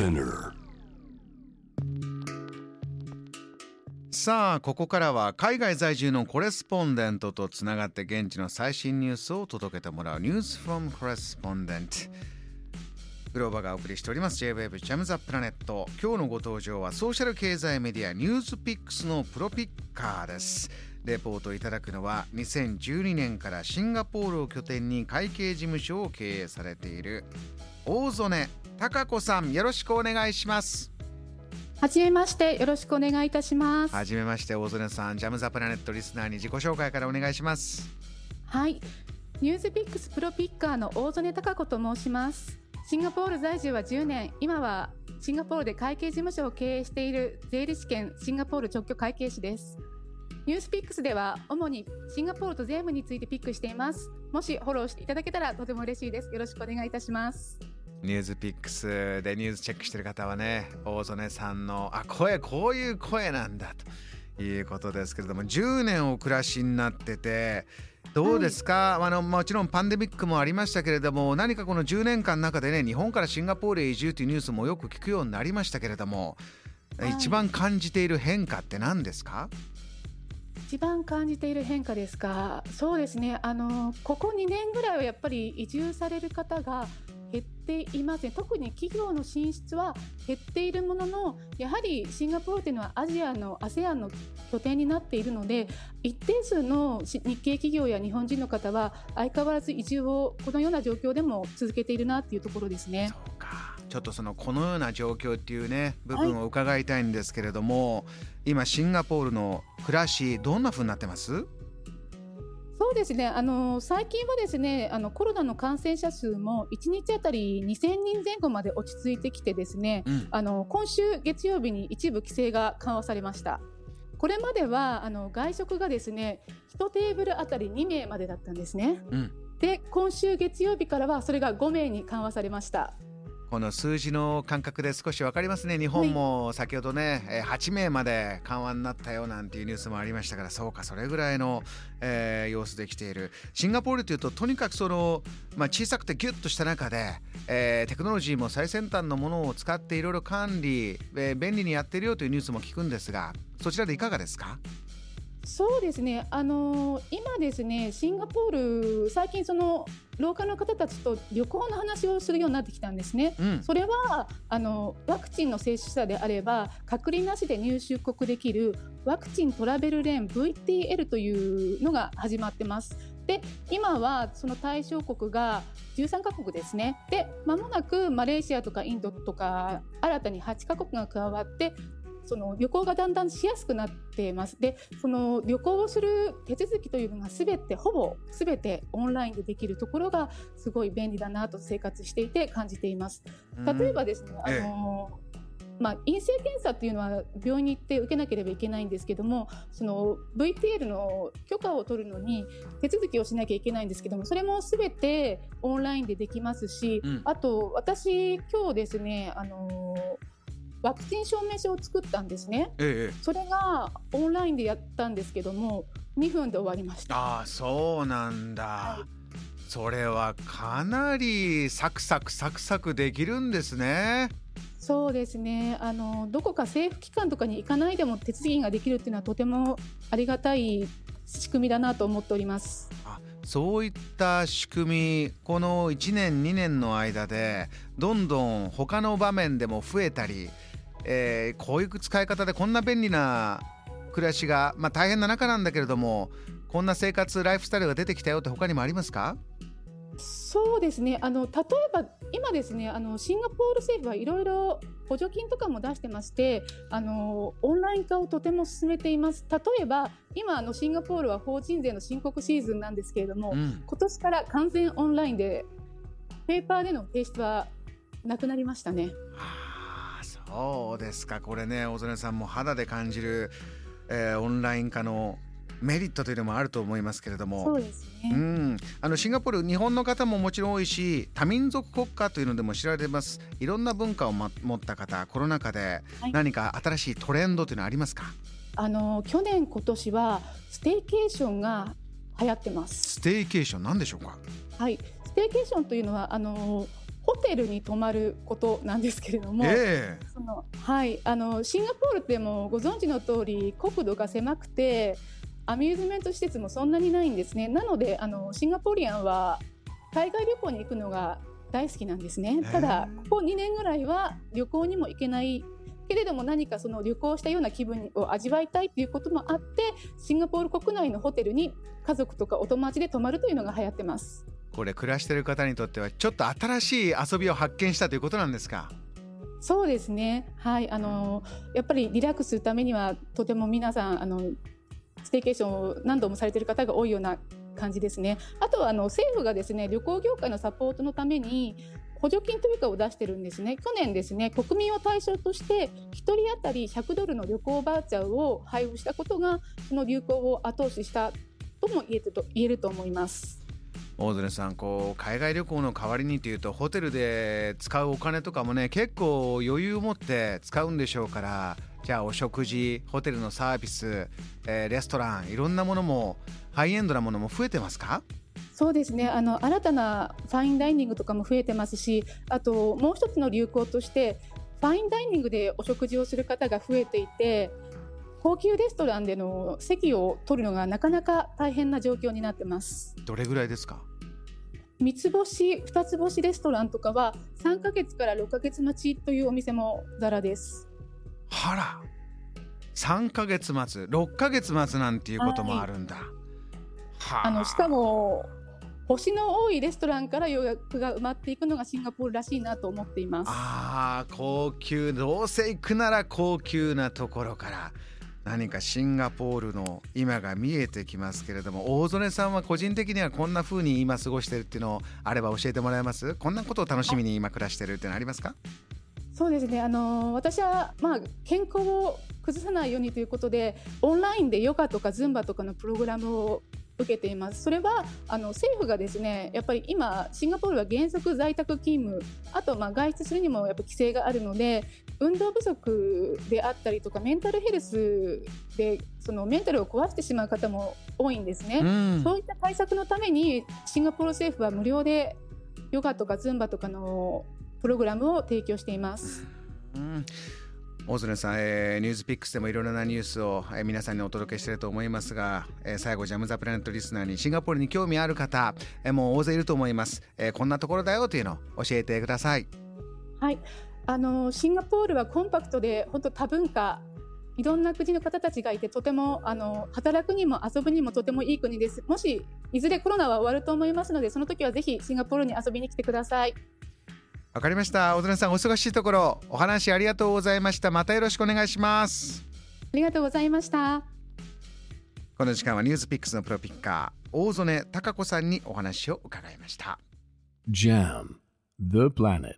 Spinner さあここからは海外在住のコレスポンデントとつながって現地の最新ニュースを届けてもらうニュースフロムコレスポンデントグローバがお送りしております。J-Wave ジャムザプラネット。今日のご登場はソーシャル経済メディアニュースピックスのプロピッカーです。レポートをいただくのは2012年からシンガポールを拠点に会計事務所を経営されている大曽根貴子さんよろしくお願いします。はじめましてよろしくお願いいたします。はじめまして大曽根さんジャムザプラネットリスナーに自己紹介からお願いします。はい。ニュースピックスプロピッカーの大曽根貴子と申します。シンガポール在住は10年。今はシンガポールで会計事務所を経営している税理士兼シンガポール直居会計士ですニュースピックスでは主にシンガポールと税務についてピックしています。もしフォローしていただけたらとても嬉しいです。よろしくお願いいたします。ニュースピックスでニュースチェックしてる方はね大曽根さんのあ声こういう声なんだということですけれども10年お暮らしになっててどうですか、はい、あのもちろんパンデミックもありましたけれども何かこの10年間の中でね日本からシンガポールへ移住というニュースもよく聞くようになりましたけれども、はい、一番感じている変化って何ですか？一番感じている変化ですか？そうですね。あのここ2年ぐらいはやっぱり移住される方が減っていません特に企業の進出は減っているもののやはりシンガポールというのはアジアの ASEAN の拠点になっているので一定数の日系企業や日本人の方は相変わらず移住をこのような状況でも続けているなというところですね。ちょっとそのこのような状況っていうね部分を伺いたいんですけれども、はい、今シンガポールの暮らしどんな風になってます？そうですねあの最近はですねあのコロナの感染者数も1日あたり2000人前後まで落ち着いてきてですね、うん、あの今週月曜日に一部規制が緩和されました。これまではあの外食がですね1テーブルあたり2名までだったんですね。うん、で今週月曜日からはそれが5名に緩和されました。この数字の感覚で少し分かりますね。日本も先ほどね、はい、8名まで緩和になったよなんていうニュースもありましたからそうかそれぐらいの、えー、様子できている。シンガポールというととにかくその、まあ、小さくてギュッとした中で、えー、テクノロジーも最先端のものを使っていろいろ管理、えー、便利にやってるよというニュースも聞くんですがそちらでいかがですか？そうですね、あのー、今ですね、シンガポール、最近、そのローカルの方たちと旅行の話をするようになってきたんですね。うん、それはあのワクチンの接種者であれば、隔離なしで入出国できるワクチントラベルレーン VTL というのが始まってます。で今はその対象国が13カ国ですね。でまもなくマレーシアとかインドとか新たに8カ国が加わってその旅行がだんだんしやすくなっています。で、その旅行をする手続きというのがすべて、ほぼすべてオンラインでできるところがすごい便利だなと生活していて感じています。例えばですね、あの、まあ、陰性検査っていうのは病院に行って受けなければいけないんですけどもその VTL の許可を取るのに手続きをしなきゃいけないんですけどもそれもすべてオンラインでできますし、うん、あと私今日ですねあのワクチン証明書を作ったんですね、ええ、それがオンラインでやったんですけども2分で終わりました。ああそうなんだ、はい、それはかなりサクサクサクサクできるんですね。そうですね。あのどこか政府機関とかに行かないでも手続きができるっていうのはとてもありがたい仕組みだなと思っております。あそういった仕組みこの1年2年の間でどんどん他の場面でも増えたりえー、こういう使い方でこんな便利な暮らしが、まあ、大変な中なんだけれどもこんな生活ライフスタイルが出てきたよって他にもありますか？そうですね。あの例えば今ですねあのシンガポール政府はいろいろ補助金とかも出してましてあのオンライン化をとても進めています。例えば今あのシンガポールは法人税の申告シーズンなんですけれども、うん、今年から完全オンラインでペーパーでの提出はなくなりましたね。そうですか。これね小曽根さんも肌で感じる、えー、オンライン化のメリットというのもあると思いますけれども。そうですね、うん、あのシンガポール日本の方ももちろん多いし多民族国家というのでも知られてます。いろんな文化を、ま、持った方コロナ禍で何か新しいトレンドというのはありますか、はい、あの去年今年はステイケーションが流行ってます。ステイケーション何でしょうか？はい。ステイケーションというのはあのホテルに泊まることなんですけれども、えー、そのはい、あのシンガポールってもうご存知の通り国土が狭くてアミューズメント施設もそんなにないんですね。なのであのシンガポリアンは海外旅行に行くのが大好きなんですね。ただここ2年ぐらいは旅行にも行けないけれども何かその旅行したような気分を味わいたいということもあってシンガポール国内のホテルに家族とかお友達で泊まるというのが流行ってます。これ暮らしている方にとってはちょっと新しい遊びを発見したということなんですか？そうですねはいあのやっぱりリラックスするためにはとても皆さんあのステーケーションを何度もされている方が多いような感じですね。あとはあの政府がですね旅行業界のサポートのために補助金というかを出してるんですね。去年ですね国民を対象として1人当たり100ドルの旅行バーチャルを配布したことがその流行を後押ししたとも言えると言えると思います。大曽根さんこう海外旅行の代わりにというとホテルで使うお金とかもね結構余裕を持って使うんでしょうからじゃあお食事ホテルのサービス、えー、レストランいろんなものもハイエンドなものも増えてますか？そうですね。あの新たなファインダイニングとかも増えてますしあともう一つの流行としてファインダイニングでお食事をする方が増えていて高級レストランでの席を取るのがなかなか大変な状況になってます。どれぐらいですか？三つ星二つ星レストランとかは3か月から6か月待ちというお店もざらです。はら。3か月待つ。6か月待つなんていうこともあるんだ、はい、あ。のしかも星の多いレストランから予約が埋まっていくのがシンガポールらしいなと思っています。ああ高級。どうせ行くなら高級なところから何かシンガポールの今が見えてきますけれども大曽根さんは個人的にはこんな風に今過ごしてるっていうのをあれば教えてもらえます？こんなことを楽しみに今暮らしてるってのありますか？そうですね。あの私は、まあ、健康を崩さないようにということでオンラインでヨガとかズンバとかのプログラムを受けています。それはあの政府がですねやっぱり今シンガポールは原則在宅勤務。あとまあ外出するにもやっぱ規制があるので運動不足であったりとかメンタルヘルスでそのメンタルを壊してしまう方も多いんですね、うん、そういった対策のためにシンガポール政府は無料でヨガとかズンバとかのプログラムを提供しています。うん。大曽根さん、えー、ニュースピックスでもいろいろなニュースを、えー、皆さんにお届けしていると思いますが、えー、最後ジャム・ザ・プラネットリスナーにシンガポールに興味ある方、えー、もう大勢いると思います、えー、こんなところだよというのを教えてください。はいあのシンガポールはコンパクトで本当多文化いろんな国の方たちがいてとてもあの働くにも遊ぶにもとてもいい国です。もしいずれコロナは終わると思いますのでその時はぜひシンガポールに遊びに来てください。わかりました。小曽根さんお忙しいところお話ありがとうございました。またよろしくお願いします。ありがとうございました。この時間はニュースピックスのプロピッカー大曽根貴子さんにお話を伺いました。JAM The Planet